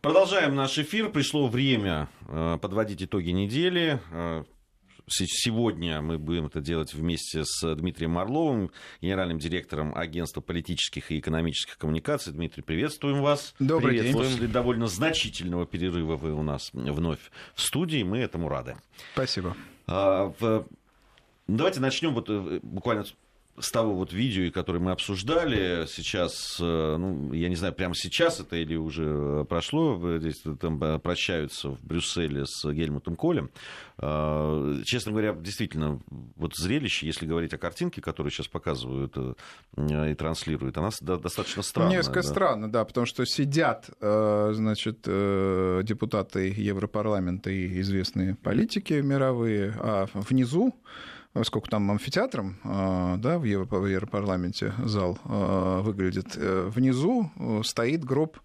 Продолжаем наш эфир. Пришло время э, подводить итоги недели. Э, сегодня мы будем это делать вместе с Дмитрием Орловым, генеральным директором агентства политических и экономических коммуникаций. Дмитрий, приветствуем вас. Добрый день. После довольно значительного перерыва вы у нас вновь в студии. Мы этому рады. Спасибо. А, давайте начнем вот э, буквально с того вот видео, которое мы обсуждали сейчас, э, ну, я не знаю, прямо сейчас это или уже прошло, здесь там э, прощаются в Брюсселе с Гельмутом Колем. Э, честно говоря, действительно, вот зрелище, если говорить о картинке, которую сейчас показывают и транслируют, она достаточно странная. Несколько да? странно, да, потому что сидят, значит, депутаты Европарламента и известные политики мировые, а внизу сколько там амфитеатром, а, да, в Европарламенте зал а, выглядит, э, внизу э, стоит гроб,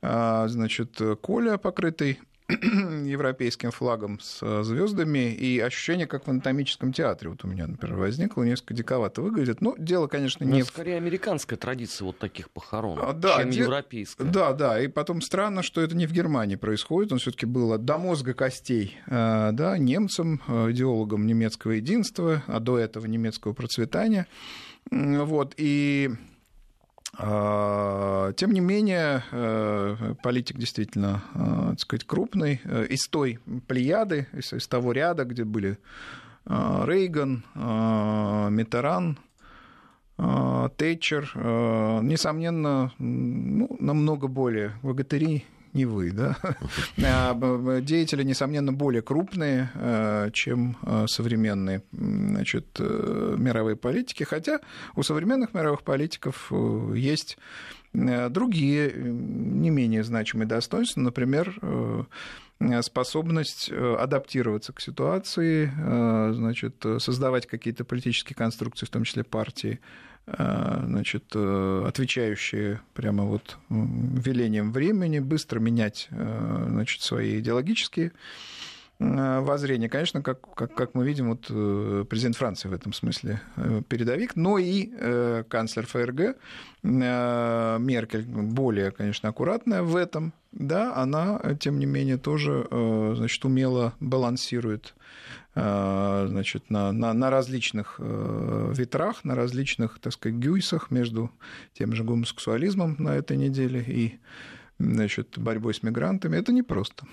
значит, Коля, покрытый европейским флагом с э, звездами, и ощущение, как в анатомическом театре. Вот у меня, например, возникло, несколько диковато выглядит. Ну, дело, конечно, ну, не... скорее американская традиция вот таких похорон, а, да, чем де... европейская. Да, да, и потом странно, что это не в Германии происходит. Он все таки был до мозга костей, э, да, немцем, э, идеологом немецкого единства, а до этого немецкого процветания. Вот, и тем не менее, э, политик действительно, э, так сказать, крупный. Э, из той плеяды, из того ряда, где были Рейган, Митеран, Тэтчер, несомненно, ну, намного более богатыри не вы, да, а, деятели, несомненно, более крупные, э, чем э, современные значит, э, мировые политики, хотя у современных мировых политиков есть другие, не менее значимые достоинства, например, способность адаптироваться к ситуации, значит, создавать какие-то политические конструкции, в том числе партии, значит, э, отвечающие прямо вот велением времени, быстро менять э, значит, свои идеологические воззрения. Конечно, как, как, как мы видим, вот президент Франции в этом смысле передовик, но и канцлер ФРГ Меркель более, конечно, аккуратная в этом, да, она, тем не менее, тоже, значит, умело балансирует Э, значит, на, на, на различных э, ветрах, на различных, так сказать, гюйсах между тем же гомосексуализмом на этой неделе и значит, борьбой с мигрантами. Это непросто.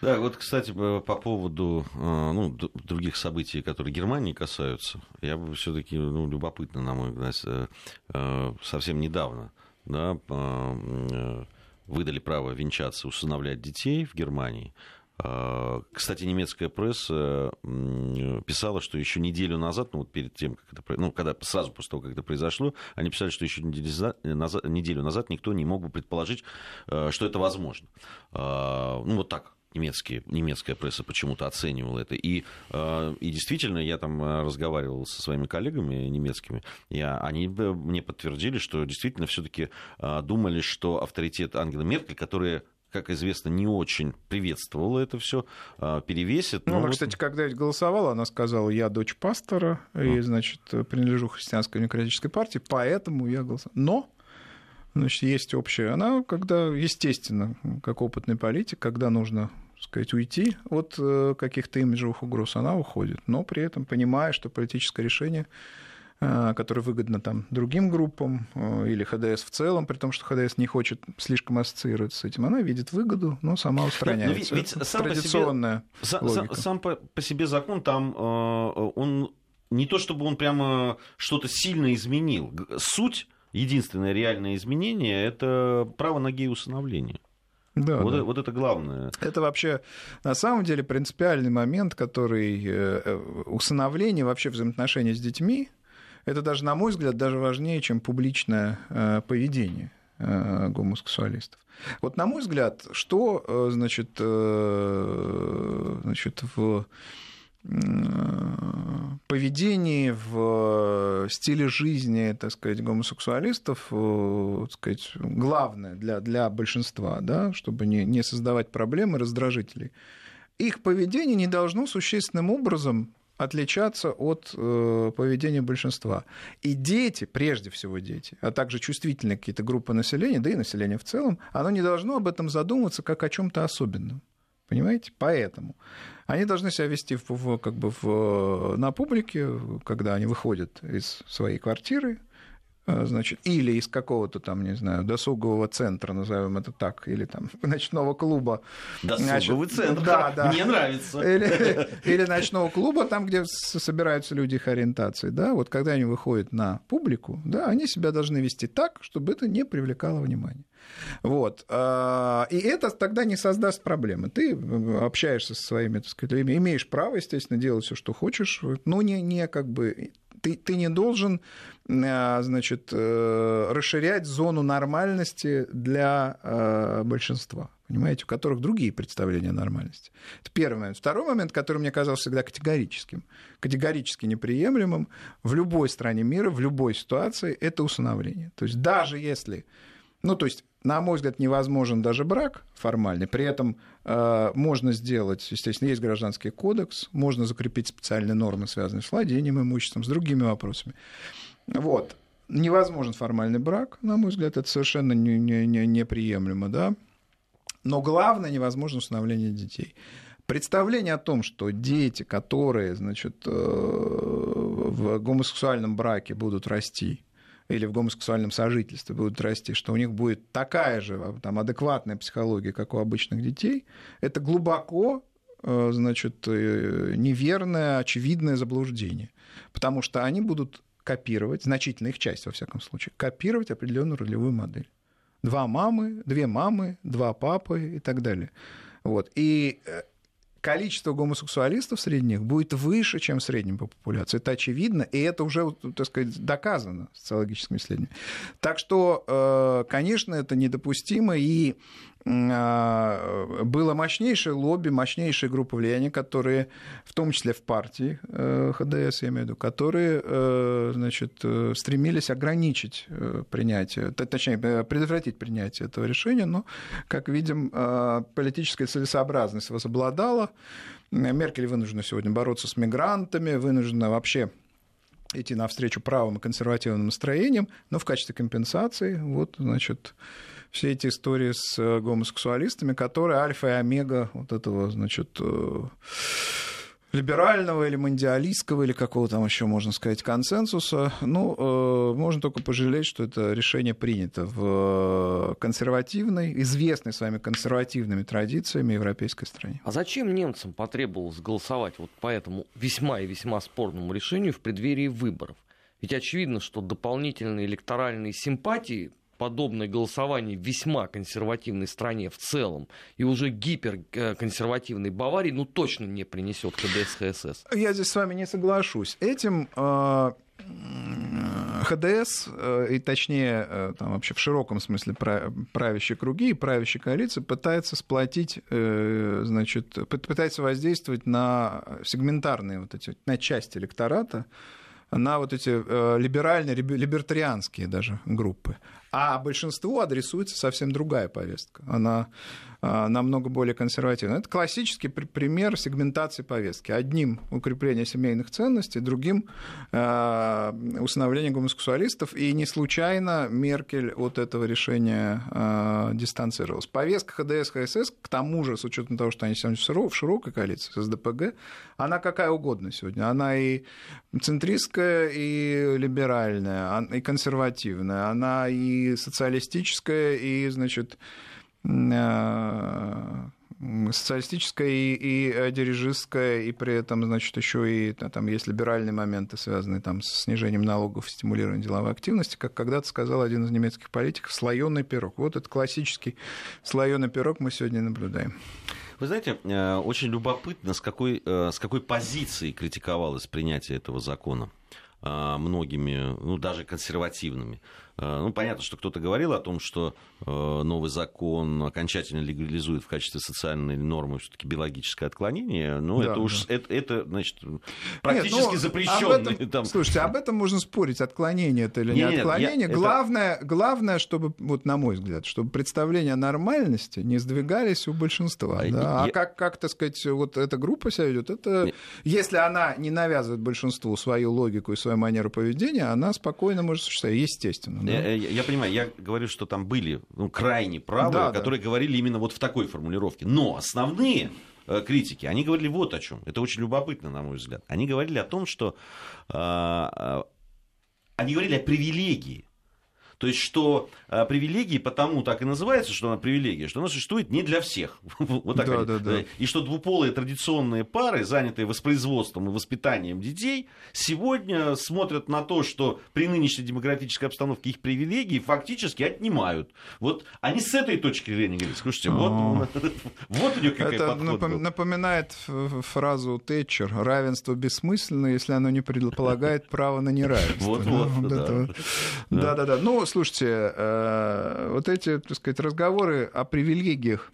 Да, вот, кстати, по поводу э, ну, других событий, которые Германии касаются, я бы все-таки, ну, любопытно, на мой взгляд, совсем недавно, да, выдали право венчаться, усыновлять детей в Германии. А, кстати, немецкая пресса писала, что еще неделю назад, ну вот перед тем, как это, ну, когда сразу после того, как это произошло, они писали, что еще неделю назад, никто не мог бы предположить, э, что это возможно. А, ну вот так немецкие, немецкая пресса почему-то оценивала это. И, э, и действительно, я там разговаривал со своими коллегами немецкими, и они мне подтвердили, что действительно все-таки э, думали, что авторитет Ангелы Меркель, которая как известно, не очень приветствовала это все, а, перевесит. Ну, она, вот... кстати, когда голосовала, она сказала, я дочь пастора, и, значит, принадлежу христианской демократической партии, поэтому я голосовала. Но Значит, есть общее. Она, когда, естественно, как опытный политик, когда нужно сказать, уйти от э, каких-то имиджевых угроз, она уходит, но при этом понимая, что политическое решение который выгодно там другим группам э, или ХДС в целом, при том, что ХДС не хочет слишком ассоциироваться с этим. Она видит выгоду, но сама устраняется. Но ведь, ведь сам традиционная по себе, логика. Сам по, по себе закон там, э, он не то чтобы он прямо что-то сильно изменил. Суть, единственное реальное изменение, это право на гей-усыновление. Да, вот, да. Это, вот это главное. Это вообще на самом деле принципиальный момент, который усыновление вообще взаимоотношения с детьми, это даже, на мой взгляд, даже важнее, чем публичное э, поведение э, гомосексуалистов. Вот, на мой взгляд, что, э, значит, значит в поведении, в стиле жизни, так сказать, гомосексуалистов, так сказать, главное для, для большинства, да, чтобы не, не создавать проблемы, раздражителей. Их поведение не должно существенным образом отличаться от э, поведения большинства. И дети, прежде всего дети, а также чувствительные какие-то группы населения, да и население в целом, оно не должно об этом задумываться как о чем-то особенном. Понимаете? Поэтому они должны себя вести в, в, как бы в, на публике, когда они выходят из своей квартиры, Э, значит, или из какого-то там, не знаю, досугового центра, назовем это так, или там ночного клуба. Досуговый значит, центр, да, да. мне нравится. Или, или ночного клуба, там, где собираются люди их ориентации, да, вот когда они выходят на публику, да, они себя должны вести так, чтобы это не привлекало внимания. Вот. А, и это тогда не создаст проблемы. Ты общаешься со своими, так сказать, имеешь право, естественно, делать все, что хочешь, но не, не как бы ты, ты не должен э, значит, э, расширять зону нормальности для э, большинства, понимаете, у которых другие представления о нормальности. Это первый момент. Второй момент, который мне казался всегда категорическим, категорически неприемлемым в любой стране мира, в любой ситуации, это усыновление. То есть даже если ну, то есть, на мой взгляд, невозможен даже брак формальный. При этом э, можно сделать, естественно, есть гражданский кодекс, можно закрепить специальные нормы, связанные с владением имуществом, с другими вопросами. Вот. Невозможен формальный брак, на мой взгляд, это совершенно не, не, не, неприемлемо, да. Но главное, невозможно установление детей. Представление о том, что дети, которые, значит, э, в гомосексуальном браке будут расти, или в гомосексуальном сожительстве будут расти, что у них будет такая же а, там, адекватная психология, как у обычных детей, это глубоко э, значит, э, неверное, очевидное заблуждение. Потому что они будут копировать, значительная их часть, во всяком случае, копировать определенную ролевую модель. Два мамы, две мамы, два папы и так далее. Вот. И э, количество гомосексуалистов среди них будет выше, чем в среднем по популяции. Это очевидно, и это уже, так сказать, доказано социологическими исследованиями. Так что, э, конечно, это недопустимо, и было мощнейшее лобби, мощнейшая группа влияния, которые, в том числе в партии э, ХДС, я имею в виду, которые э, значит, э, стремились ограничить принятие, точнее, предотвратить принятие этого решения, но, как видим, политическая целесообразность возобладала. Меркель вынуждена сегодня бороться с мигрантами, вынуждена вообще идти навстречу правым и консервативным настроениям, но в качестве компенсации, вот, значит, все эти истории с э, гомосексуалистами, которые альфа и омега вот этого, значит, э, либерального или мандиалистского, или какого там еще можно сказать, консенсуса. Ну, э, можно только пожалеть, что это решение принято в консервативной, известной с вами консервативными традициями европейской стране. А зачем немцам потребовалось голосовать вот по этому весьма и весьма спорному решению в преддверии выборов? Ведь очевидно, что дополнительные электоральные симпатии подобное голосование в весьма консервативной стране в целом и уже гиперконсервативной Баварии, ну, точно не принесет ХДС ХСС. Я здесь с вами не соглашусь. Этим э, ХДС, э, и точнее, э, там вообще в широком смысле правящие круги и правящие коалиции пытаются сплотить, значит, пытаются воздействовать на сегментарные вот эти, на части электората, на вот эти либеральные, либертарианские даже группы. А большинству адресуется совсем другая повестка. Она а, намного более консервативная. Это классический пример сегментации повестки. Одним укрепление семейных ценностей, другим а, усыновление гомосексуалистов. И не случайно Меркель от этого решения а, дистанцировалась. Повестка ХДС, ХСС, к тому же, с учетом того, что они сегодня в широкой коалиции с ДПГ, она какая угодно сегодня. Она и центристская, и либеральная, и консервативная. Она и социалистическая, и, значит, э, социалистическая и, и дирижистская, и при этом, значит, еще и там есть либеральные моменты, связанные там с снижением налогов, стимулированием деловой активности, как когда-то сказал один из немецких политиков, слоеный пирог. Вот этот классический слоеный пирог мы сегодня наблюдаем. Вы знаете, э, очень любопытно, с какой, э, с какой позиции критиковалось принятие этого закона многими, ну, даже консервативными. Э, ну, понятно, что кто-то говорил о том, что э, новый закон окончательно легализует в качестве социальной нормы все-таки биологическое отклонение, но да, это уж это, это, значит, практически Нет, ну, запрещенный. Об там... Слушайте, об этом можно спорить, отклонение это или не, не отклонение. Я, главное, это... главное, чтобы, вот на мой взгляд, чтобы представления о нормальности не сдвигались у большинства. А, да? я... а как, как, так сказать, вот эта группа себя ведет, это, не... если она не навязывает большинству свою логику и свою манеру поведения, она спокойно может существовать, естественно. Да? Я, я, я понимаю, я говорю, что там были ну, крайне правые, да, которые да. говорили именно вот в такой формулировке. Но основные э, критики, они говорили вот о чем. Это очень любопытно, на мой взгляд. Они говорили о том, что э, э, они говорили о привилегии то есть, что а, привилегии потому так и называется, что она привилегия, что она существует не для всех. вот так да, да, да. И что двуполые традиционные пары, занятые воспроизводством и воспитанием детей, сегодня смотрят на то, что при нынешней демографической обстановке их привилегии фактически отнимают. Вот они с этой точки зрения говорят, слушайте, вот, вот у нее какая Это напом- напоминает фразу Тэтчер, равенство бессмысленно, если оно не предполагает право на неравенство. Вот, вот, да. Да-да-да. Ну, слушайте, э, вот эти, так сказать, разговоры о привилегиях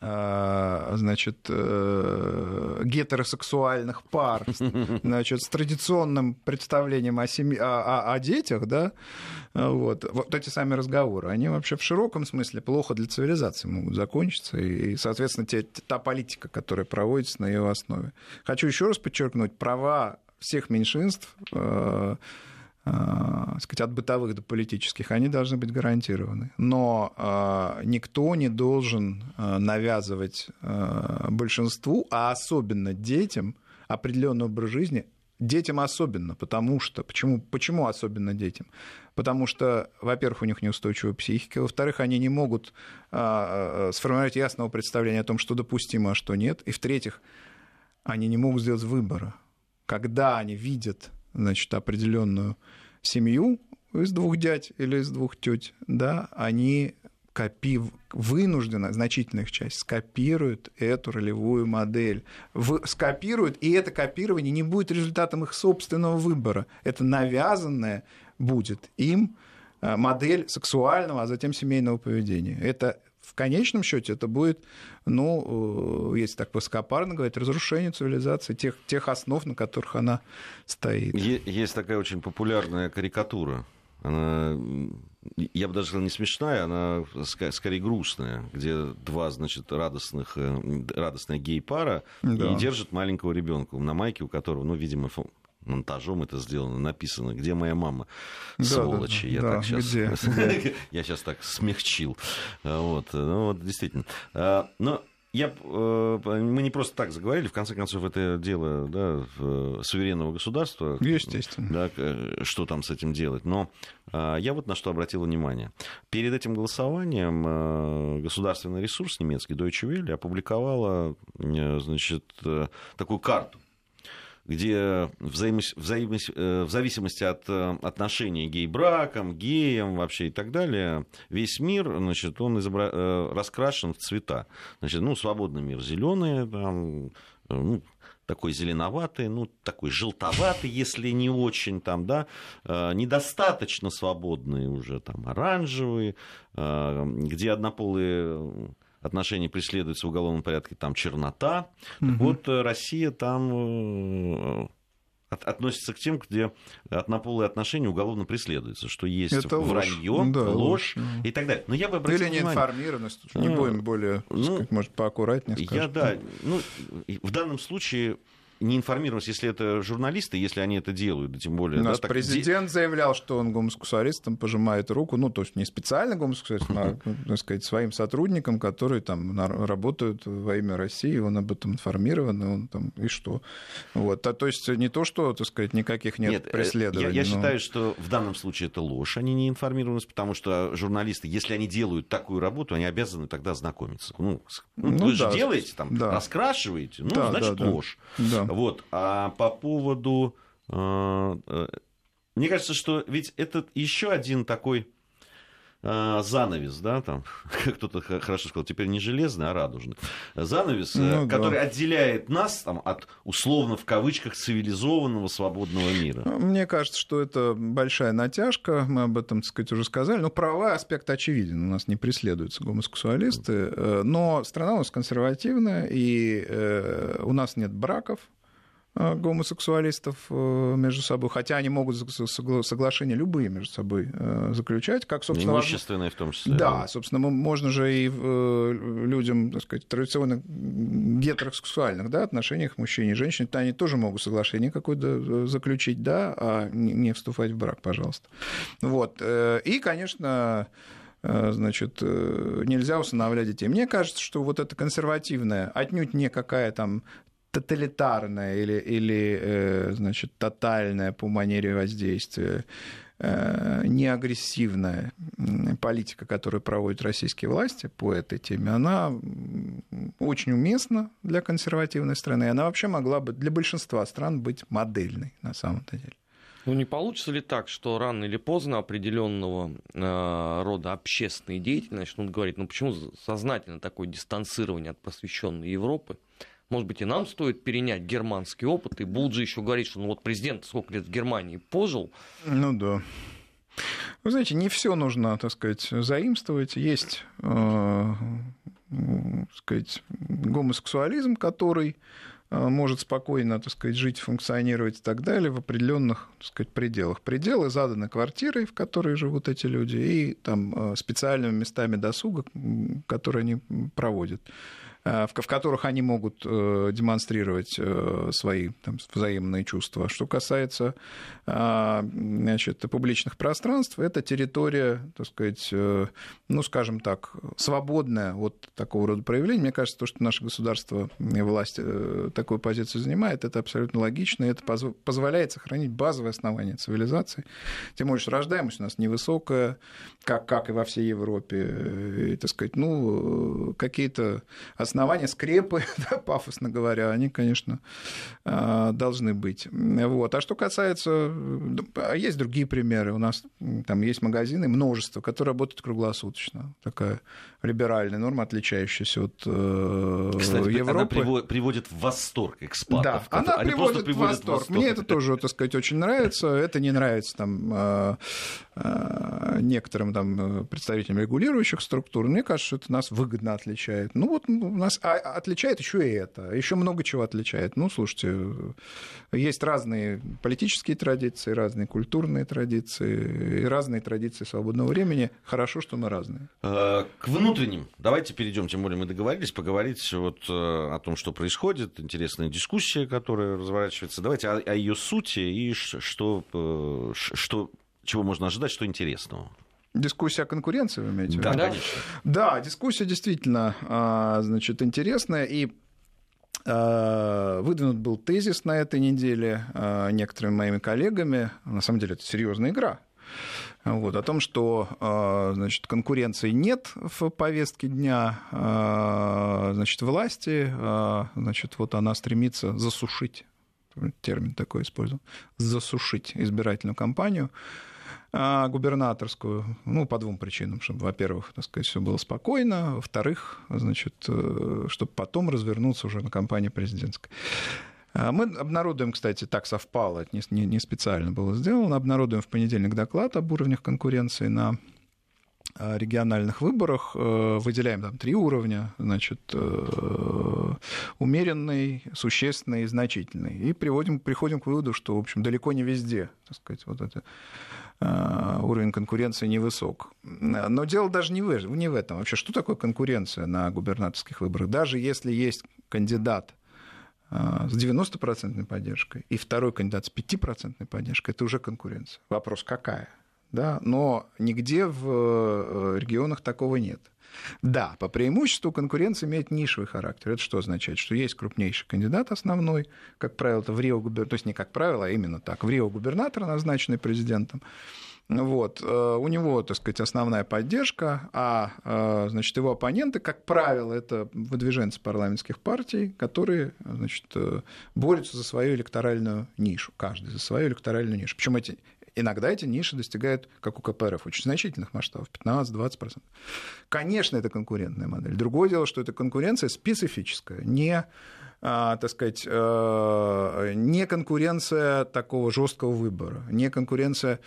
э, значит, э, гетеросексуальных пар, значит, с традиционным представлением о, семье, о, о, о детях, да, вот, вот эти сами разговоры, они вообще в широком смысле плохо для цивилизации могут закончиться, и, соответственно, те, та политика, которая проводится на ее основе. Хочу еще раз подчеркнуть, права всех меньшинств сказать, от бытовых до политических, они должны быть гарантированы. Но э, никто не должен э, навязывать большинству, а особенно детям, определенный образ жизни, детям особенно, потому что... Почему, почему особенно детям? Потому что, во-первых, у них неустойчивая психика, во-вторых, они не могут сформировать ясного представления о том, что допустимо, а что нет, и в-третьих, они не могут сделать выбора. Когда они видят значит, определенную семью из двух дядь или из двух теть, да, они копи... вынужденно, значительная их часть, скопируют эту ролевую модель. В... Скопируют, и это копирование не будет результатом их собственного выбора. Это навязанное будет им э, модель сексуального, а затем семейного поведения. Это в конечном счете это будет, ну, э, если так высокопарно говорить, разрушение цивилизации, тех, тех основ, на которых она стоит. Есть такая очень популярная карикатура. Она, я бы даже сказал, не смешная, она скорее грустная, где два, значит, радостных, э, радостная гей-пара да. и держат маленького ребенка на майке, у которого, ну, видимо, монтажом это сделано, написано, где моя мама, сволочи. Да, я да, так сейчас, я сейчас так смягчил. Вот, ну вот действительно. А, но я, э, мы не просто так заговорили, в конце концов, это дело да, суверенного государства. Естественно. Да, что там с этим делать. Но а, я вот на что обратил внимание. Перед этим голосованием э, государственный ресурс немецкий Deutsche Welle опубликовала э, значит, такую карту где взаимос... Взаимос... Э, в зависимости от э, отношений гей-браком, геям вообще и так далее, весь мир, значит, он изобра... Э, раскрашен в цвета. Значит, ну, свободный мир зеленый, там, ну, такой зеленоватый, ну, такой желтоватый, если не очень, там, да, недостаточно свободный уже, там, оранжевый, где однополые отношений преследуется в уголовном порядке, там чернота. Угу. Так вот, э, Россия там э, относится к тем, где однополые отношения уголовно преследуются, что есть Это вранье, ложь, да, ложь, и так далее. Но я бы обратил Или неинформированность, не будем более, ну, сказать, может, поаккуратнее скажем. Я, да, ну, в данном случае неинформированность, если это журналисты, если они это делают, да, тем более... У нас да, президент так... заявлял, что он гомосексуалистам пожимает руку, ну, то есть не специально гомосексуалистам, а, так сказать, своим сотрудникам, которые там работают во имя России, он об этом информирован, и он там, и что? Вот, а, то есть не то, что, так сказать, никаких нет, нет э, преследований. Я, я но... считаю, что в данном случае это ложь, они не информированность, потому что журналисты, если они делают такую работу, они обязаны тогда знакомиться. Ну, ну, ну вы да, же делаете, там, да. раскрашиваете, ну, да, значит, да, ложь. Да. Вот. А по поводу... Э, э, мне кажется, что ведь это еще один такой занавес, да, там, как кто-то хорошо сказал, теперь не железный, а радужный. Занавес, ну, э, который да. отделяет нас там, от условно в кавычках цивилизованного свободного мира. Ну, мне кажется, что это большая натяжка, мы об этом, так сказать, уже сказали. Но правовой аспект очевиден, у нас не преследуются гомосексуалисты, э, но страна у нас консервативная, и э, у нас нет браков, Э, гомосексуалистов э, между собой, хотя они могут соглашения любые между собой э, заключать, как, собственно... Имущественные в том числе. Да, собственно, можно же и людям, так сказать, традиционно гетеросексуальных да, отношениях мужчин и женщин, они тоже могут соглашение какое-то заключить, да, а не вступать в брак, пожалуйста. Вот. И, конечно, значит, нельзя усыновлять детей. Мне кажется, что вот эта консервативная, отнюдь не какая там тоталитарная или, или э, значит, тотальная по манере воздействия, э, неагрессивная политика, которую проводят российские власти по этой теме, она очень уместна для консервативной страны. Она вообще могла бы для большинства стран быть модельной на самом-то деле. Ну не получится ли так, что рано или поздно определенного э, рода общественные деятели начнут говорить, ну почему сознательно такое дистанцирование от просвещенной Европы? Может быть, и нам стоит перенять германский опыт. И Булджи еще говорит, что ну вот президент сколько лет в Германии пожил. Ну да. Вы знаете, не все нужно, так сказать, заимствовать. Есть, э, так сказать, гомосексуализм, который э, может спокойно, так сказать, жить, функционировать и так далее в определенных, так сказать, пределах. Пределы заданы квартирой, в которой живут эти люди, и там э, специальными местами досуга, которые они проводят. Э, в которых они могут э, демонстрировать э, свои там, взаимные чувства. Что касается значит, публичных пространств, это территория, так сказать, ну, скажем так, свободная от такого рода проявлений. Мне кажется, то, что наше государство и власть такую позицию занимает, это абсолютно логично, и это позволяет сохранить базовые основания цивилизации. Тем более, что рождаемость у нас невысокая, как, как и во всей Европе. И, так сказать, ну, какие-то основания, скрепы, да, пафосно говоря, они, конечно, а, должны быть. Вот. А что касается... А есть другие примеры. У нас там есть магазины, множество, которые работают круглосуточно. Такая либеральная норма, отличающаяся от э, Кстати, Европы. Она приводит в восторг экспатов. Да, она они приводит в восторг. в восторг. Мне это тоже, так сказать, очень нравится. Это не нравится там э, э, некоторым там представителям регулирующих структур. Мне кажется, что это нас выгодно отличает. Ну вот ну, нас отличает еще и это. Еще много чего отличает. Ну, слушайте, есть разные политические традиции, разные культурные традиции и разные традиции свободного времени. Хорошо, что мы разные. К внутренним. Давайте перейдем, тем более мы договорились, поговорить вот э, о том, что происходит, интересная дискуссия, которая разворачивается. Давайте о, о ее сути и что, э, что, чего можно ожидать, что интересного. Дискуссия о конкуренции, вы имеете в виду? Да, конечно. Да, дискуссия действительно а, значит, интересная. И а, выдвинут был тезис на этой неделе а, некоторыми моими коллегами. На самом деле это серьезная игра вот, о том, что значит, конкуренции нет в повестке дня значит, власти, значит, вот она стремится засушить, термин такой использовал, засушить избирательную кампанию губернаторскую, ну, по двум причинам, чтобы, во-первых, так сказать, все было спокойно, во-вторых, значит, э, чтобы потом развернуться уже на кампании президентской. А, мы обнародуем, кстати, так совпало, это не, не специально было сделано, обнародуем в понедельник доклад об уровнях конкуренции на а, региональных выборах э, выделяем там три уровня, значит, э, умеренный, существенный и значительный. И приводим, приходим к выводу, что, в общем, далеко не везде, так сказать, вот это уровень конкуренции невысок. Но дело даже не в, не в этом. Вообще, что такое конкуренция на губернаторских выборах? Даже если есть кандидат, с 90% поддержкой, и второй кандидат с 5% поддержкой, это уже конкуренция. Вопрос какая? Да? Но нигде в э, регионах такого нет. Да, по преимуществу конкуренция имеет нишевый характер. Это что означает? Что есть крупнейший кандидат основной, как правило, это в Рио губернатор, то есть не как правило, а именно так, в Рио губернатор, назначенный президентом. Вот. Э, у него, так сказать, основная поддержка, а э, значит, его оппоненты, как правило, это выдвиженцы парламентских партий, которые значит, э, борются за свою электоральную нишу, каждый за свою электоральную нишу. Причем эти Иногда эти ниши достигают, как у КПРФ, очень значительных масштабов, 15-20%. Конечно, это конкурентная модель. Другое дело, что эта конкуренция специфическая, не а, так сказать, э, не конкуренция такого жесткого выбора, не конкуренция,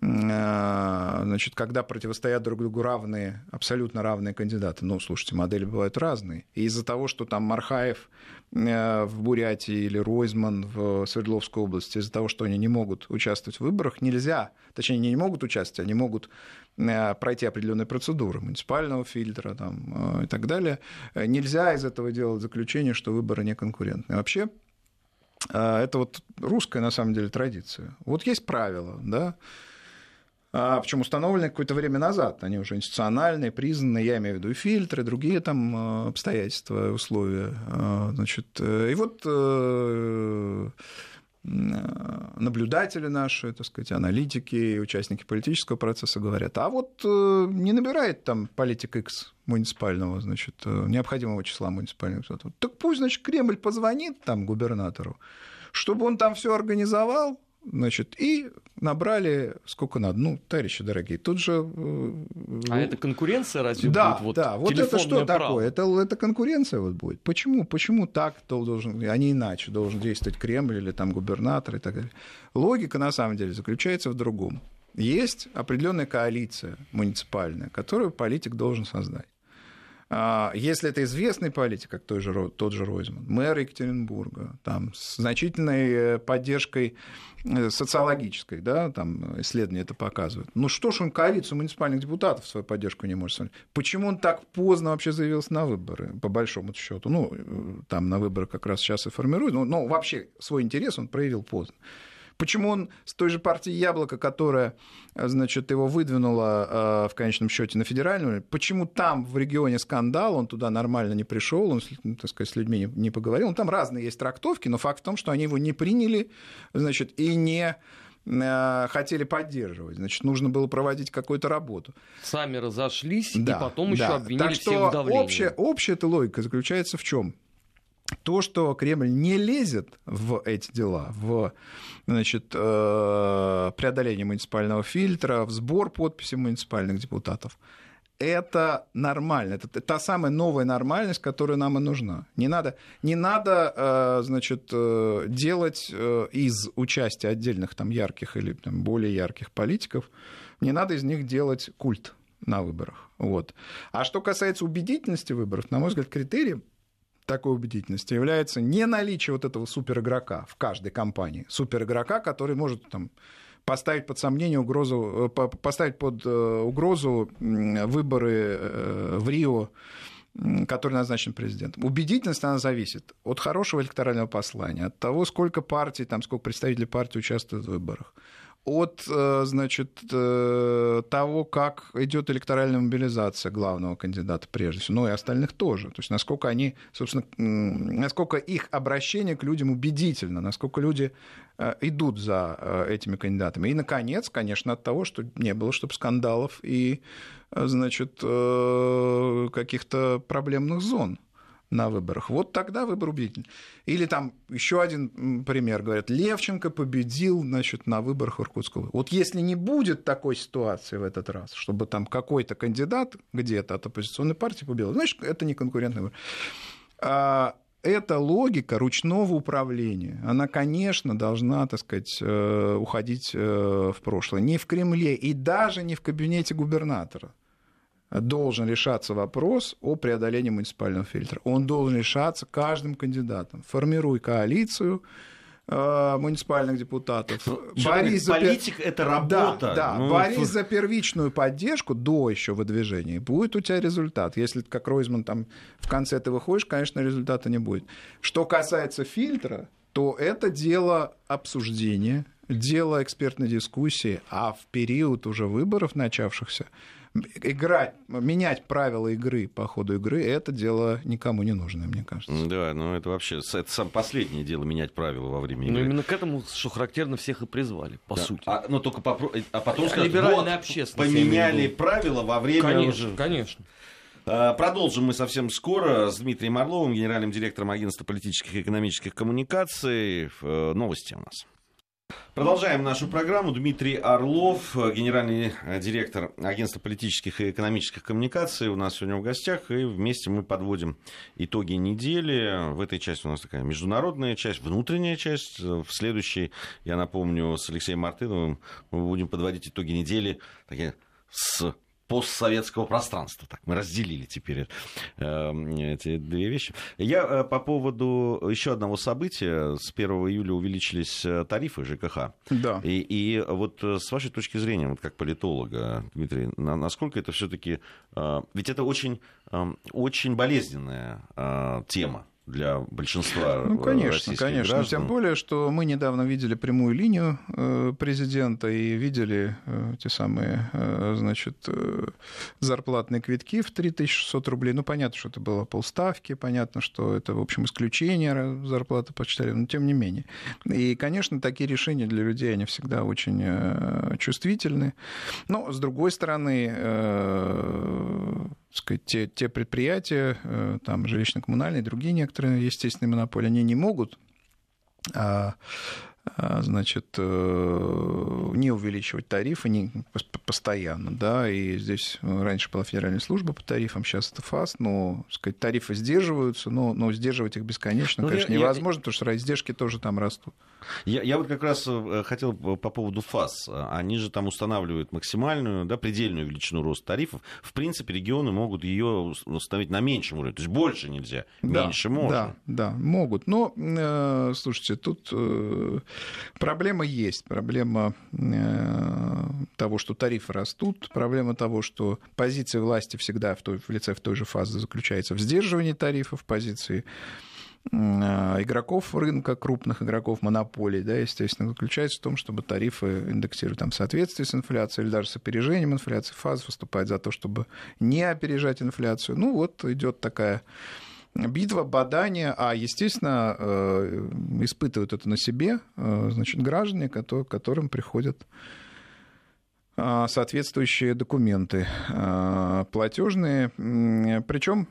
э, значит, когда противостоят друг другу равные, абсолютно равные кандидаты. Ну, слушайте, модели бывают разные. И из-за того, что там Мархаев в Бурятии или Ройзман в Свердловской области, из-за того, что они не могут участвовать в выборах, нельзя, точнее, не могут участвовать, они могут Э, пройти определенные процедуры муниципального фильтра там, э, и так далее. Э, нельзя из этого делать заключение, что выборы не конкурентные. Вообще, это вот русская, на самом деле, традиция. Вот есть правила, да, причем установлены какое-то время назад, они уже институциональные, признанные, я имею в виду и фильтры, другие там обстоятельства, условия. Значит, и вот Э, наблюдатели наши, так сказать, аналитики, участники политического процесса говорят, а вот э, не набирает там политик X муниципального, значит, э, необходимого числа муниципальных так пусть, значит, Кремль позвонит там губернатору, чтобы он там все организовал, Значит, и набрали сколько надо. Ну, товарищи дорогие, тут же... А это конкуренция разве да, будет? Вот да, вот это что право? такое? Это, это конкуренция вот будет. Почему? Почему так должен, а не иначе должен действовать Кремль или там губернатор и так далее? Логика, на самом деле, заключается в другом. Есть определенная коалиция муниципальная, которую политик должен создать. А, если это известный политик, как тот же, тот же Ройзман, мэр Екатеринбурга, там, с значительной э, поддержкой э, социологической, да, там исследования это показывают. Ну что ж он коалицию муниципальных депутатов свою поддержку не может смотреть? Почему он так поздно вообще заявился на выборы, по большому счету? Ну, э, там на выборы как раз сейчас и формируют, но, но вообще свой интерес он проявил поздно. Почему он с той же партии «Яблоко», которая, значит, его выдвинула э, в конечном счете на федеральную, почему там в регионе скандал, он туда нормально не пришел, он, так сказать, с людьми не поговорил. Ну, там разные есть трактовки, но факт в том, что они его не приняли, значит, и не э, хотели поддерживать. Значит, нужно было проводить какую-то работу. Сами разошлись да, и потом да. еще обвинили так что всех в давлении. Общая, общая эта логика заключается в чем? То, что Кремль не лезет в эти дела, в значит, э, преодоление муниципального фильтра, в сбор подписей муниципальных депутатов, это нормально. Это та самая новая нормальность, которая нам и нужна. Не надо, не надо э, значит, э, делать из участия отдельных там, ярких или там, более ярких политиков, не надо из них делать культ на выборах. Вот. А что касается убедительности выборов, на мой взгляд, критерием такой убедительности является не наличие вот этого суперигрока в каждой компании. Суперигрока, который может там, поставить под сомнение угрозу, э, поставить под э, угрозу выборы э, в Рио, который назначен президентом. Убедительность, она зависит от хорошего электорального послания, от того, сколько партий, там, сколько представителей партии участвуют в выборах, от э, значит, э, того, как идет электоральная мобилизация главного кандидата прежде всего, ну и остальных тоже. То есть насколько они, собственно, насколько их обращение к людям убедительно, насколько люди э, идут за этими кандидатами. И, наконец, конечно, от того, что не было, чтобы скандалов и, значит, каких-то проблемных зон на выборах. Вот тогда выбор убедительный. Или там еще один пример, говорят, Левченко победил значит, на выборах Иркутского. Вот если не будет такой ситуации в этот раз, чтобы там какой-то кандидат где-то от оппозиционной партии победил, значит, это не конкурентный выбор. А, эта логика ручного управления, она, конечно, должна, так сказать, э, уходить э, в прошлое. Не в Кремле и даже не в кабинете губернатора должен решаться вопрос о преодолении муниципального фильтра. Он должен решаться каждым кандидатом. Формируй коалицию, э, муниципальных депутатов. Ну, борись за политик пер... это работа. Да, да. Ну, борись это... за первичную поддержку до еще выдвижения. Будет у тебя результат. Если как Ройзман там в конце ты выходишь, конечно, результата не будет. Что касается фильтра, то это дело обсуждения, дело экспертной дискуссии, а в период уже выборов начавшихся играть, менять правила игры по ходу игры, это дело никому не нужное, мне кажется. Да, ну это вообще, это самое последнее дело, менять правила во время игры. Ну именно к этому, что характерно, всех и призвали, по да. сути. А, но ну, только попро... а потом сказать, Либеральная вот, общественность. Поменяли правила во время Конечно, уже... конечно. А, продолжим мы совсем скоро с Дмитрием Орловым, генеральным директором агентства политических и экономических коммуникаций. Э, новости у нас. Продолжаем нашу программу. Дмитрий Орлов, генеральный директор Агентства политических и экономических коммуникаций, у нас сегодня в гостях, и вместе мы подводим итоги недели. В этой части у нас такая международная часть, внутренняя часть. В следующей, я напомню, с Алексеем Мартыновым мы будем подводить итоги недели такие с постсоветского пространства. Так, мы разделили теперь э, эти две вещи. Я э, по поводу еще одного события. С 1 июля увеличились э, тарифы ЖКХ. Да. И, и вот с вашей точки зрения, вот как политолога, Дмитрий, насколько это все-таки... Ведь это очень, очень болезненная тема для большинства Ну, конечно, конечно. Граждан. Тем более, что мы недавно видели прямую линию э, президента и видели э, те самые, э, значит, зарплатные квитки в 3600 рублей. Ну, понятно, что это было полставки, понятно, что это, в общем, исключение зарплаты почтальона, но тем не менее. И, конечно, такие решения для людей, они всегда очень чувствительны. Но, с другой стороны, сказать, те, те предприятия, э, там, жилищно-коммунальные, другие некоторые естественные монополии, они не могут а, значит, э, не увеличивать тарифы не, постоянно, да, и здесь раньше была федеральная служба по тарифам, сейчас это ФАС, но, сказать, тарифы сдерживаются, но, но сдерживать их бесконечно, ну, конечно, я, невозможно, я... потому что издержки тоже там растут. Я, я вот как раз э, хотел по поводу ФАС. Они же там устанавливают максимальную, да, предельную величину роста тарифов. В принципе, регионы могут ее установить на меньшем уровне. То есть больше нельзя, да, меньше можно. Да, да, могут. Но, э, слушайте, тут э, проблема есть. Проблема э, того, что тарифы растут. Проблема того, что позиция власти всегда в, той, в лице в той же фазе заключается в сдерживании тарифов, позиции Э, игроков рынка, крупных игроков монополий, да, естественно, заключается в том, чтобы тарифы индексировать там, в соответствии с инфляцией или даже с опережением инфляции. ФАЗ выступает за то, чтобы не опережать инфляцию. Ну вот идет такая битва, бадание, а, естественно, э, испытывают это на себе э, значит, граждане, которым приходят соответствующие документы платежные. Причем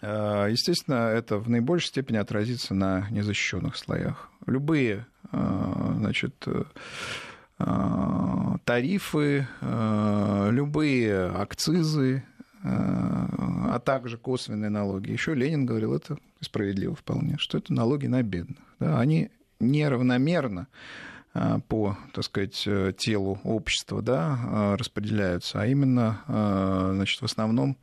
Э, естественно, это в наибольшей степени отразится на незащищенных слоях. Любые э, значит, э, тарифы, любые акцизы, а также косвенные налоги. Еще Ленин говорил, это справедливо вполне, что это налоги на бедных. Да, они неравномерно по, так сказать, телу общества да, распределяются, а именно значит, в основном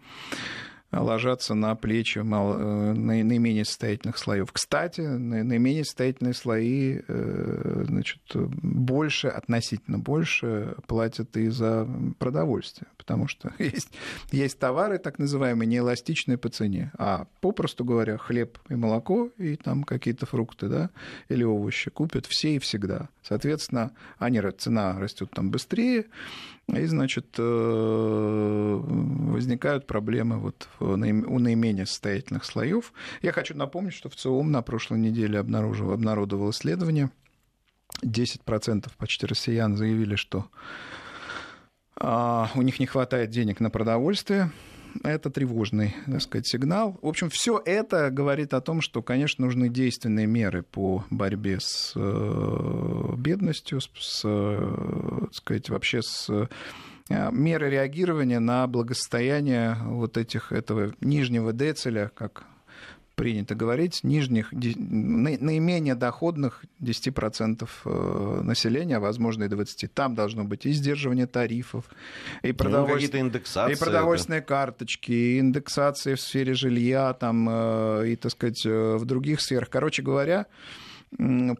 ложатся на плечи э, наименее состоятельных слоев. Кстати, наименее состоятельные слои э, значит, больше, относительно больше платят и за продовольствие, потому что есть, есть товары, так называемые, неэластичные по цене, а попросту говоря, хлеб и молоко, и там какие-то фрукты, да, или овощи купят все и всегда. Соответственно, они, цена растет там быстрее, и, значит, э, возникают проблемы вот у наименее состоятельных слоев. Я хочу напомнить, что в ЦИОМ на прошлой неделе обнаружил, обнародовал исследование. 10% почти россиян заявили, что у них не хватает денег на продовольствие это тревожный, так сказать, сигнал. В общем, все это говорит о том, что, конечно, нужны действенные меры по борьбе с э, бедностью, с э, так сказать, вообще с э, меры реагирования на благосостояние вот этих, этого нижнего децеля, как принято говорить, нижних, наименее доходных 10% э, населения, а возможно и 20%. Там должно быть и сдерживание тарифов, и, ну, продовольств... индексации, и продовольственные это... карточки, и индексации в сфере жилья, там, э, и, так сказать, э, в других сферах. Короче говоря,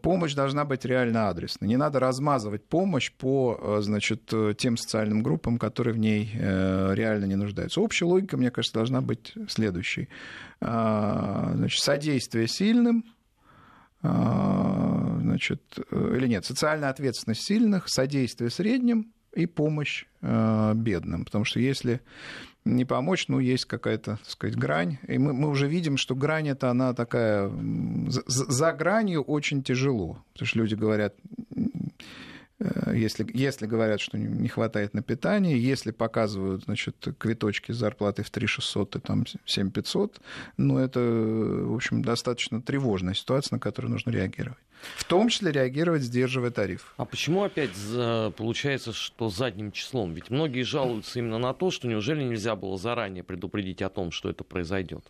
помощь должна быть реально адресной. Не надо размазывать помощь по э, значит, э, тем социальным группам, которые в ней э, реально не нуждаются. Общая логика, мне кажется, должна быть следующей. А, значит, содействие сильным, а, значит, или нет, социальная ответственность сильных, содействие средним и помощь бедным. Потому что если не помочь, ну, есть какая-то, так сказать, грань. И мы, мы уже видим, что грань это она такая... За, за гранью очень тяжело. Потому что люди говорят, если, если говорят, что не хватает на питание, если показывают значит, квиточки с зарплатой в 3 600 и там 7 500, ну, это, в общем, достаточно тревожная ситуация, на которую нужно реагировать. В том числе реагировать, сдерживая тариф. А почему опять получается, что задним числом? Ведь многие жалуются именно на то, что неужели нельзя было заранее предупредить о том, что это произойдет?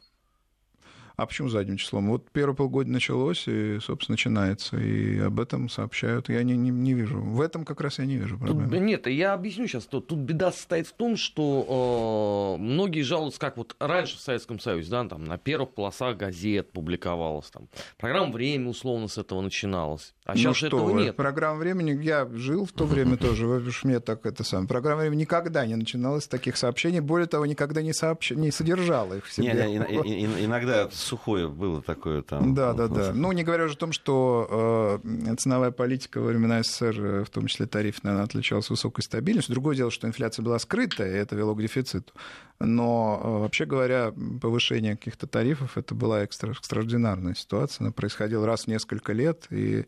А почему задним числом? Вот первое полгода началось, и, собственно, начинается, и об этом сообщают. Я не, не, не вижу. В этом как раз я не вижу проблемы. Тут, нет, я объясню сейчас. Тут, тут беда состоит в том, что э, многие жалуются, как вот раньше в Советском Союзе, да, там на первых полосах газет публиковалось, там, программа «Время» условно с этого начиналась. А ну сейчас что этого вы, нет. Программа времени, я жил в то время тоже, уж мне так это самое. Программа времени никогда не начиналась с таких сообщений, более того, никогда не, сообщ... не содержала их в себе. Не, иногда сухое было такое там. Да, да, да. Ну, не говоря уже о том, что э, ценовая политика во времена СССР, э, в том числе тарифная, она отличалась высокой стабильностью. Другое дело, что инфляция была скрытая, и это вело к дефициту. Но, э, вообще говоря, повышение каких-то тарифов, это была экстра, экстраординарная ситуация. Она происходила раз в несколько лет, и,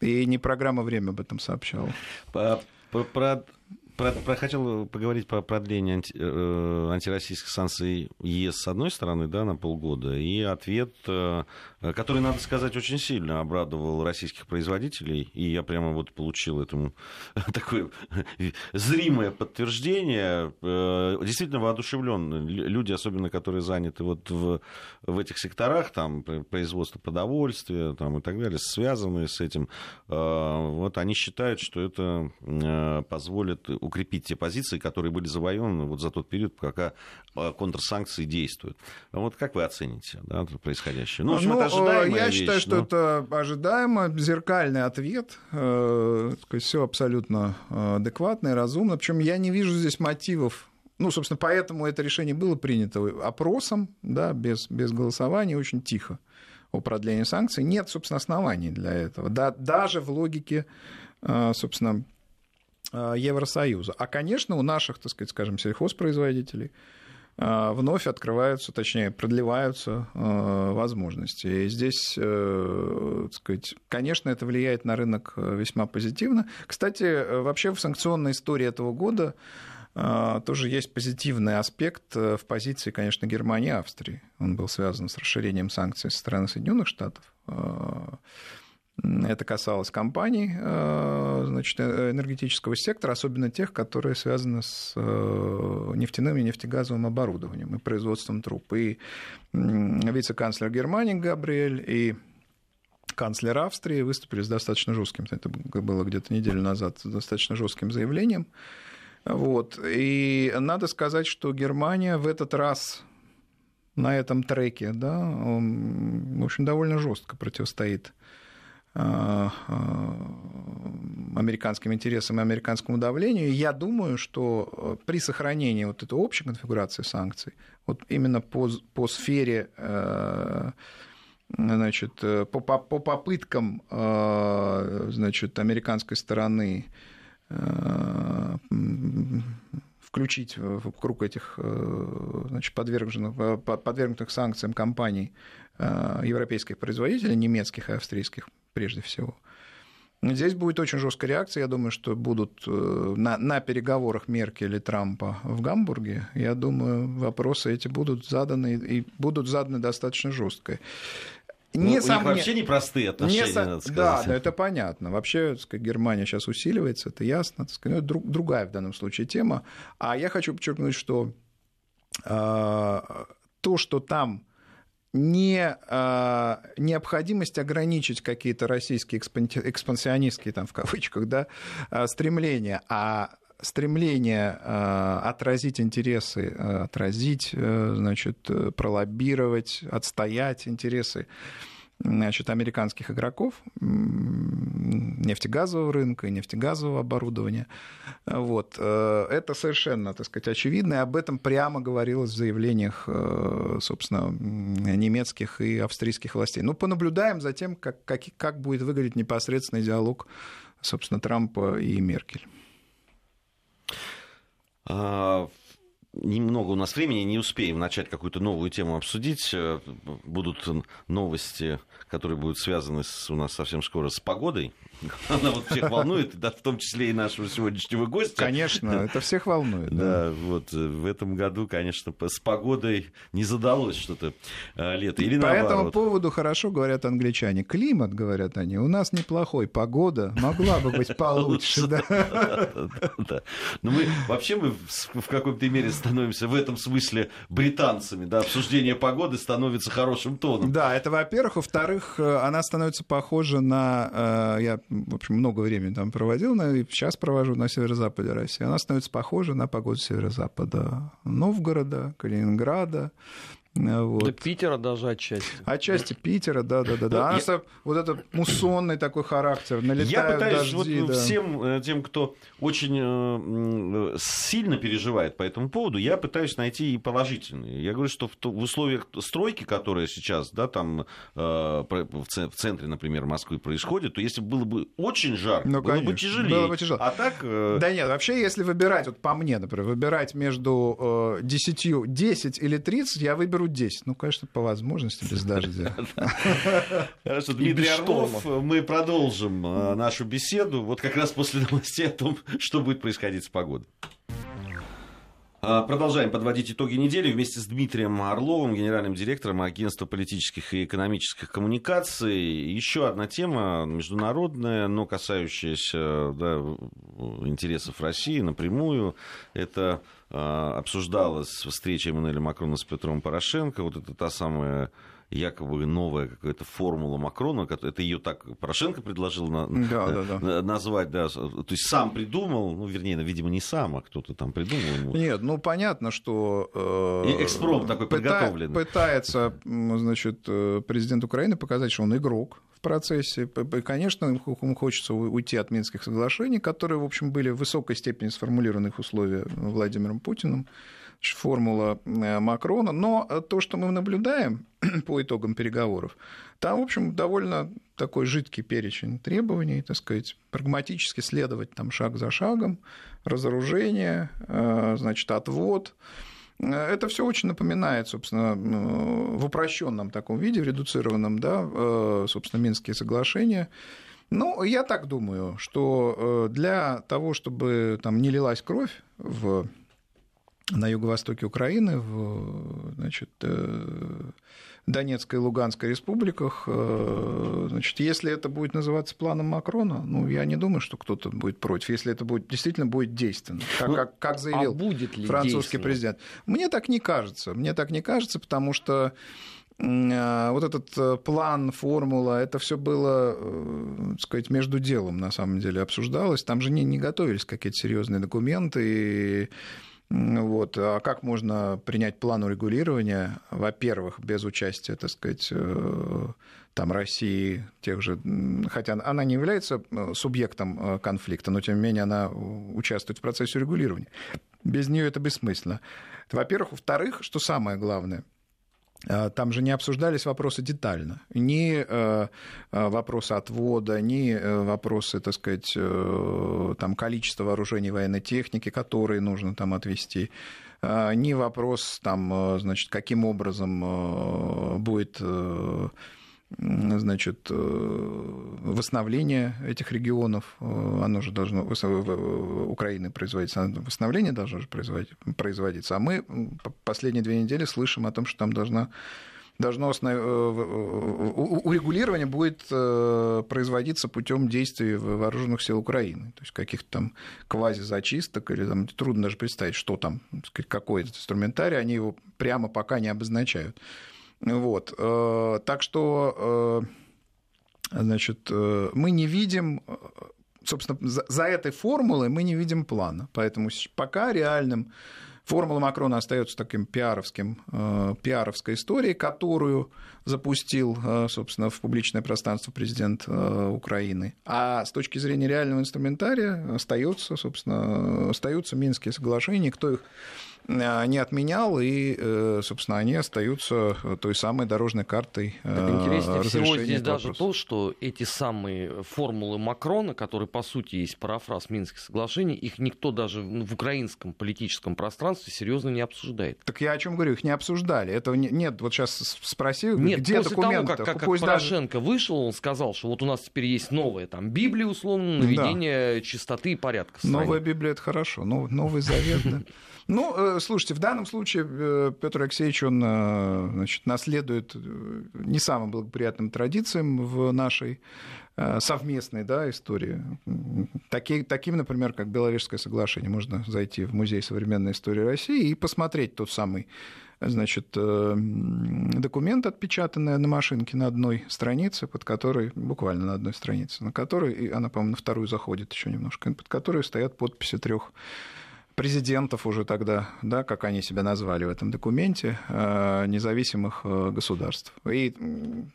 и не программа «Время» об этом сообщала. Про, про про, хотел поговорить про продление анти, э, антироссийских санкций ЕС с одной стороны, да, на полгода, и ответ, э, который, надо сказать, очень сильно обрадовал российских производителей, и я прямо вот получил этому такое зримое подтверждение. Э, действительно воодушевлен. Люди, особенно которые заняты вот в, в этих секторах, там, производство продовольствия там, и так далее, связанные с этим, э, вот они считают, что это э, позволит укрепить те позиции, которые были завоеваны вот за тот период, пока э, контрсанкции действуют. Вот как вы оцените да, происходящее? Ну, в общем, ну, это ожидаемая Я вещь, считаю, что это ожидаемо, зеркальный ответ. Э, все абсолютно э, адекватно и разумно. Причем я не вижу здесь мотивов ну, собственно, поэтому это решение было принято опросом, да, без, без голосования, очень тихо о продлении санкций. Нет, собственно, оснований для этого. Да, даже в логике, собственно, Э, Евросоюза. А, конечно, у наших, так сказать, скажем, сельхозпроизводителей э, вновь открываются, точнее, продлеваются э, возможности. И здесь, так сказать, конечно, это влияет на рынок весьма позитивно. Кстати, вообще в санкционной истории этого года тоже есть позитивный аспект в позиции, конечно, Германии и Австрии. Он был связан с расширением санкций со стороны Соединенных Штатов. Это касалось компаний э, значит, э, энергетического сектора, особенно тех, которые связаны с э, нефтяным и нефтегазовым оборудованием и производством труб. И вице-канцлер Германии Габриэль, и канцлер Австрии выступили с достаточно жестким, это было где-то неделю назад, с достаточно жестким заявлением. Вот. И надо сказать, что Германия в этот раз на этом треке, да, в общем, довольно жестко противостоит американским интересам и американскому давлению. я думаю, что э, при сохранении вот этой общей конфигурации санкций, вот именно по, по сфере значит, по, по, по попыткам значит, американской стороны включить в круг этих значит, подвергнутых, подвергнутых санкциям компаний европейских производителей, немецких и австрийских, прежде всего. Здесь будет очень жесткая реакция. Я думаю, что будут э, на, на переговорах Меркель и Трампа в Гамбурге. Я думаю, вопросы эти будут заданы и будут заданы достаточно жестко. Не ну, сам... У них вообще непростые отношения, не... надо сказать. Да, да, это понятно. Вообще, сказать, Германия сейчас усиливается, это ясно. Так сказать, ну, это другая в данном случае тема. А я хочу подчеркнуть, что э, то, что там не э, необходимость ограничить какие-то российские экспансионистские, там, в кавычках, да, а, стремления, а стремление э, отразить интересы, отразить, э, значит, пролоббировать, отстоять интересы значит, американских игроков нефтегазового рынка и нефтегазового оборудования. Вот. Э, это совершенно, так сказать, очевидно, и об этом прямо говорилось в заявлениях, э, собственно, немецких и австрийских властей. Ну, понаблюдаем за тем, как, как, как будет выглядеть непосредственный диалог, собственно, Трампа и Меркель. А, немного у нас времени, не успеем начать какую-то новую тему обсудить. Э, будут новости, которые будут связаны с, у нас совсем скоро с погодой. Она вот всех волнует, да, в том числе и нашего сегодняшнего гостя. Конечно, это всех волнует. Да, да вот э, в этом году, конечно, с погодой не задалось что-то э, лето. Или По наоборот. этому поводу хорошо говорят англичане. Климат, говорят они, у нас неплохой, погода могла бы быть получше. Но мы вообще мы в какой-то мере становимся в этом смысле британцами. Да? Обсуждение погоды становится хорошим тоном. Да, это во-первых. Во-вторых, э, она становится похожа на... Я в общем, много времени там проводил, и сейчас провожу на северо-западе России, она становится похожа на погоду северо-запада Новгорода, Калининграда, вот. До Питера даже отчасти. Отчасти Питера, да, да, да, да. Я... Вот этот муссонный такой характер, налетают Я пытаюсь дожди, вот да. всем э, тем, кто очень э, сильно переживает по этому поводу, я пытаюсь найти и положительные. Я говорю, что в, в условиях стройки, которая сейчас, да, там э, в центре, например, Москвы происходит, то если было бы очень жарко, ну, было конечно, бы тяжелее. Было бы тяжело. А так... Да нет, вообще, если выбирать, вот по мне, например, выбирать между 10, 10 или 30, я выберу 10. Ну, конечно, по возможности, без дождя. Хорошо, Дмитрий Орлов, мы продолжим э, нашу беседу вот как раз после новостей о том, что будет происходить с погодой. А, продолжаем подводить итоги недели вместе с Дмитрием Орловым, генеральным директором Агентства политических и экономических коммуникаций. Еще одна тема международная, но касающаяся да, интересов России напрямую. Это а, обсуждалась встреча Эммануэля Макрона с Петром Порошенко. Вот это та самая якобы новая какая-то формула Макрона, это ее так Порошенко предложил на, да, на, да, да. назвать, да, то есть сам придумал, ну, вернее, видимо, не сам, а кто-то там придумал ему. Нет, ну, понятно, что... Э, экспром такой пыта- подготовленный. Пытается, значит, э, президент Украины показать, что он игрок в процессе. Конечно, ему хочется уйти от Минских соглашений, которые, в общем, были в высокой степени сформулированы в условия Владимиром Путиным формула э, Макрона. Но то, что мы наблюдаем по итогам переговоров, там, в общем, довольно такой жидкий перечень требований, так сказать, прагматически следовать там шаг за шагом, разоружение, э, значит, отвод. Это все очень напоминает, собственно, в упрощенном таком виде, в редуцированном, да, э, собственно, Минские соглашения. Ну, я так думаю, что для того, чтобы там не лилась кровь в на юго-востоке Украины, в значит, э, Донецкой и Луганской республиках. Э, значит, если это будет называться планом Макрона, ну, я не думаю, что кто-то будет против, если это будет, действительно будет действенно, так, ну, как, как заявил а будет ли французский президент. Мне так не кажется. Мне так не кажется, потому что э, вот этот план, формула, это все было, так сказать, между делом, на самом деле, обсуждалось. Там же не, не готовились какие-то серьезные документы, и вот. А как можно принять план урегулирования, во-первых, без участия, так сказать, э, там, России, тех же, хотя она не является э, субъектом э, конфликта, но тем не менее она участвует в процессе урегулирования. Без нее это бессмысленно. Во-первых. Во-вторых, что самое главное – там же не обсуждались вопросы детально. Ни э, э, вопросы отвода, ни э, вопросы, так сказать, там, количества вооружений военной техники, которые нужно там отвести, ни вопрос, там, значит, каким образом будет значит, э, восстановление этих регионов, э, оно же должно, Украины производиться, восстановление должно же производиться, а мы последние две недели слышим о том, что там должна должно э, урегулирование будет производиться путем действий вооруженных сил Украины, то есть каких-то там квазизачисток или там трудно даже представить, что там, какой инструментарий, они его прямо пока не обозначают. Вот. Э, так что, э, значит, э, мы не видим, собственно, за этой формулой мы не видим плана. Поэтому пока реальным Формула Макрона остается таким пиаровским, пиаровской историей, которую запустил, собственно, в публичное пространство президент Украины. А с точки зрения реального инструментария остается, собственно, остаются Минские соглашения, кто их не отменял, и, собственно, они остаются той самой дорожной картой так интереснее всего здесь даже то, что эти самые формулы Макрона, которые, по сути, есть парафраз Минских соглашений, их никто даже в украинском политическом пространстве серьезно не обсуждает. Так я о чем говорю, их не обсуждали. Это нет, вот сейчас спросил, нет, где после документы? Того, как, как, как Порошенко даже... вышел, он сказал, что вот у нас теперь есть новая там Библия, условно, наведение да. чистоты и порядка. Новая Библия это хорошо, Новый Завет, да. Ну, э, слушайте, в данном случае э, Петр Алексеевич, он э, значит, наследует не самым благоприятным традициям в нашей совместной да, истории. Таки, таким, например, как Беловежское соглашение. Можно зайти в Музей современной истории России и посмотреть тот самый значит, документ, отпечатанный на машинке на одной странице, под которой, буквально на одной странице, на которой, она, по-моему, на вторую заходит еще немножко, под которой стоят подписи трех президентов уже тогда, да, как они себя назвали в этом документе, э, независимых э, государств. И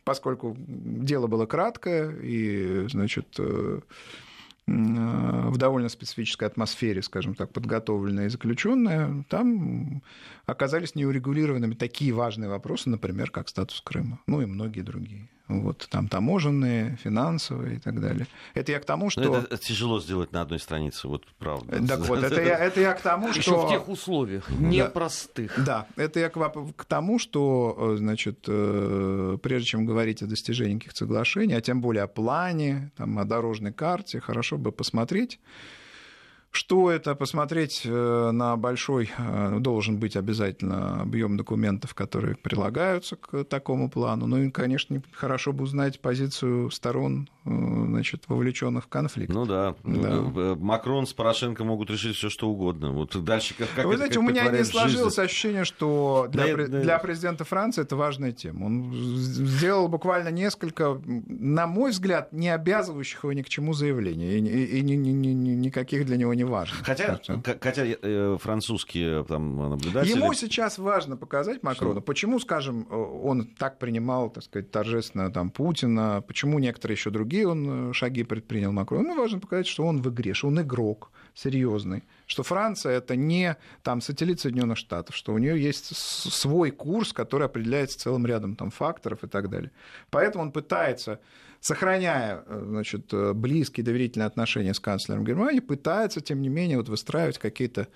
поскольку дело было краткое и, значит, э, в довольно специфической атмосфере, скажем так, подготовленная и заключенная, там оказались неурегулированными такие важные вопросы, например, как статус Крыма, ну и многие другие вот, там таможенные, финансовые и так далее. Это я к тому, что... Но это тяжело сделать на одной странице, вот правда. Так вот, это я, это я к тому, что... Еще в тех условиях, непростых. Да, это я к, к тому, что, э, значит, э, прежде чем говорить о достижении каких-то соглашений, а тем более о плане, там, о дорожной карте, хорошо бы посмотреть что это? Посмотреть э, на большой, э, должен быть обязательно объем документов, которые прилагаются к такому плану. Ну и, конечно, хорошо бы узнать позицию сторон, э, значит, вовлеченных в конфликт. Ну да. да. Макрон с Порошенко могут решить все, что угодно. Вот дальше как, как Вы это, знаете, как у меня не сложилось жизнь. ощущение, что для, да, для президента Франции это важная тема. Он сделал буквально несколько, на мой взгляд, не обязывающих его ни к чему заявлений. И, и, и, и никаких для него не важно. Хотя, хотя э, французские там, наблюдатели... Ему сейчас важно показать Макрону, что? почему, скажем, он так принимал, так сказать, торжественно там, Путина, почему некоторые еще другие он э, шаги предпринял Макрон. Ему важно показать, что он в игре, что он игрок серьезный, что Франция это не там сателлит Соединенных Штатов, что у нее есть свой курс, который определяется целым рядом там факторов и так далее. Поэтому он пытается сохраняя э, значит, э, близкие доверительные отношения с канцлером Германии, пытается, тем не менее, вот выстраивать какие-то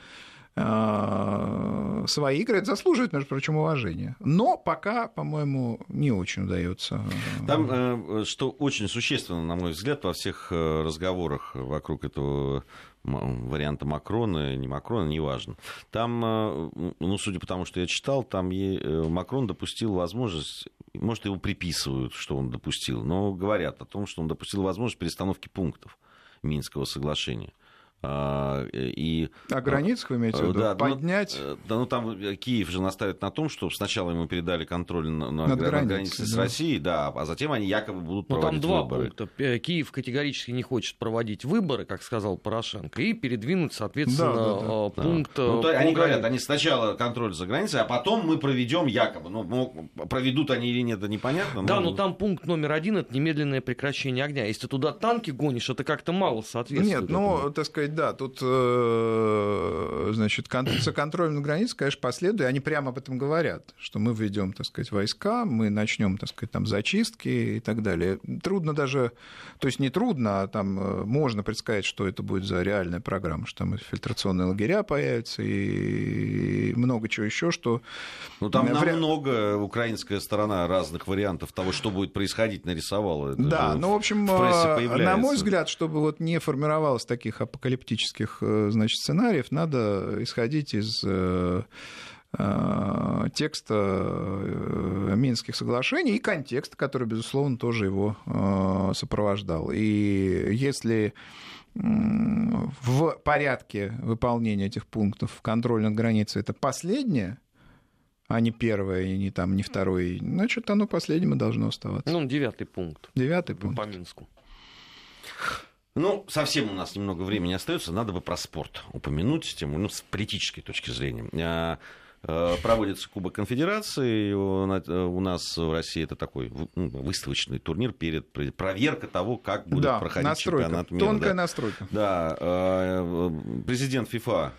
свои игры. Это заслуживает, между прочим, уважения. Но пока, по-моему, не очень удается. Там, что очень существенно, на мой взгляд, во всех разговорах вокруг этого варианта Макрона, не Макрона, неважно. Там, ну, судя по тому, что я читал, там Макрон допустил возможность может, его приписывают, что он допустил, но говорят о том, что он допустил возможность перестановки пунктов Минского соглашения. А, и, а границах вы имеете в виду? Да, ну, Поднять? Ну, да, ну там Киев же настаивает на том, что сначала ему передали контроль на, на, границей, границе с да. Россией, да, а затем они якобы будут ну, проводить там два выборы. пункта. Киев категорически не хочет проводить выборы, как сказал Порошенко, и передвинуть, соответственно, да, да, да. А, пункт... Да. Ну, то, они говорят, они сначала контроль за границей, а потом мы проведем якобы. Ну, проведут они или нет, это непонятно. Да, но... но там пункт номер один – это немедленное прекращение огня. Если ты туда танки гонишь, это как-то мало соответствует. Нет, ну, так сказать, да, тут, э, значит, за контролем на границе, конечно, последует, они прямо об этом говорят, что мы введем, так сказать, войска, мы начнем, так сказать, там зачистки и так далее. Трудно даже, то есть не трудно, а там э, можно предсказать, что это будет за реальная программа, что там фильтрационные лагеря появятся и много чего еще, что... Ну, там Вря... намного украинская сторона разных вариантов того, что будет происходить, нарисовала. Это да, ну, в общем, в э, на мой взгляд, чтобы вот не формировалось таких апокалиптических э, значит, сценариев, надо исходить из э, текста Минских соглашений и контекста, который, безусловно, тоже его сопровождал. И если в порядке выполнения этих пунктов контроль над границей это последнее, а не первое, и не там, не второе, значит, оно последним и должно оставаться. Ну, девятый пункт. Девятый пункт. По Минску. Ну, совсем у нас немного времени остается, надо бы про спорт упомянуть, тему, ну, с политической точки зрения. А, а, проводится Кубок Конфедерации. У нас в России это такой ну, выставочный турнир перед проверкой того, как будет да, проходить настройка, чемпионат мира. Тонкая да. настройка. Да. А, президент ФИФА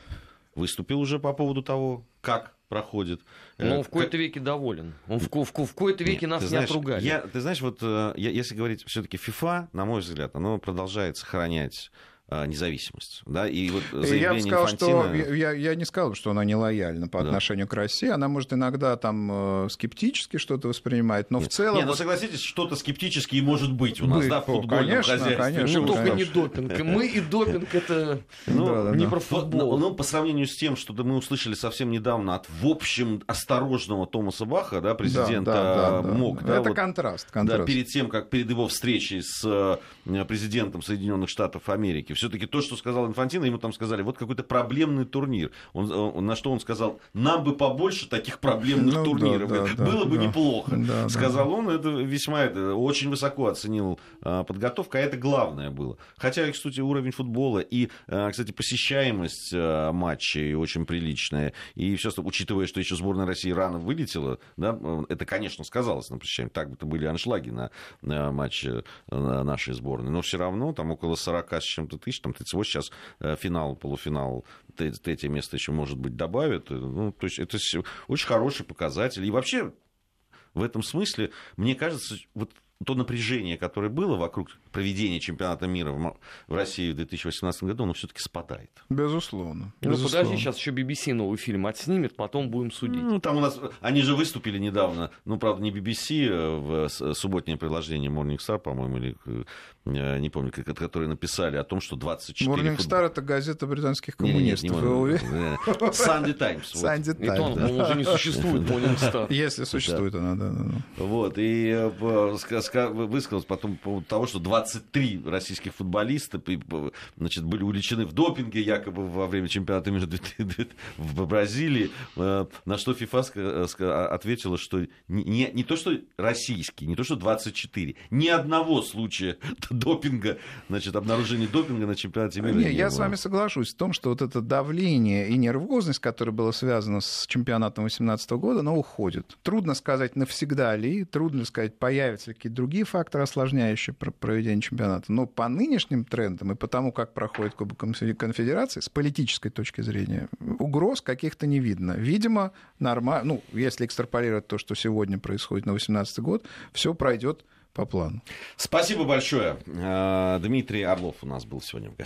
выступил уже по поводу того, как проходит. Но он в какой-то веке доволен. Он в, в, в какой-то веке Нет, нас знаешь, не отругали. Я, ты знаешь, вот я, если говорить все-таки FIFA, на мой взгляд, оно продолжает сохранять независимость. Да? И вот я бы сказал, Инфантина... что я, я не сказал, что она не лояльна по да. отношению к России. Она может иногда там э, скептически что-то воспринимать, но Нет. в целом... Нет, ну согласитесь, что-то скептически и может быть у нас, быть, да, в футбольном конечно, хозяйстве. Конечно, ну, только не допинг. Мы и допинг это ну, да, не да. про футбол. Ну, по сравнению с тем, что мы услышали совсем недавно от, в общем, осторожного Томаса Баха, да, президента да, да, да, МОК. Да, это вот, контраст, контраст. Да, перед тем, как перед его встречей с э, президентом Соединенных Штатов Америки. Все-таки то, что сказал Инфантино, ему там сказали, вот какой-то проблемный турнир. Он, он, на что он сказал, нам бы побольше таких проблемных ну, турниров. Да, да, Было да, бы да, неплохо. Да, сказал да. он, это весьма это, очень высоко оценил а, подготовку, а это главное было. Хотя, кстати, уровень футбола и, а, кстати, посещаемость а, матчей очень приличная. И все, учитывая, что еще сборная России рано вылетела, да, это, конечно, сказалось на посещаемости. Так бы-то были аншлаги на, на матче на нашей сборной. Но все равно там около 40 с чем-то тысяч, там 38 сейчас Э, финал, полуфинал, третье место еще, может быть, добавят. Ну, то есть это очень хороший показатель. И вообще, в этом смысле, мне кажется, вот то напряжение, которое было вокруг проведения чемпионата мира в России в 2018 году, оно все-таки спадает. Безусловно. Ну, Безусловно. подожди, сейчас еще BBC новый фильм отснимет, потом будем судить. Ну, там у нас, они же выступили недавно, ну, правда, не BBC, а в субботнее приложение Morning Star, по-моему, или э, не помню, которые написали о том, что 24... Morning фут... Star — это газета британских коммунистов. Sunday Times. Sunday Times. И то он уже не существует, Morning Star. Если существует она, да. Вот, и э, высказалась потом по поводу того, что 23 российских футболиста значит, были увлечены в допинге якобы во время чемпионата мира в Бразилии, э, на что ФИФА ответила, что не, не то, что российский, не то, что 24, ни одного случая допинга, значит, обнаружения допинга на чемпионате мира. Не, не я было. с вами соглашусь в том, что вот это давление и нервозность, которая была связана с чемпионатом 2018 года, она уходит. Трудно сказать навсегда ли, трудно сказать, появятся какие-то другие факторы, осложняющие проведение чемпионата. Но по нынешним трендам и по тому, как проходит Кубок Конфедерации, с политической точки зрения, угроз каких-то не видно. Видимо, нормально, ну, если экстраполировать то, что сегодня происходит на 2018 год, все пройдет по плану. Спасибо большое. Э, Дмитрий Орлов у нас был сегодня в гостях.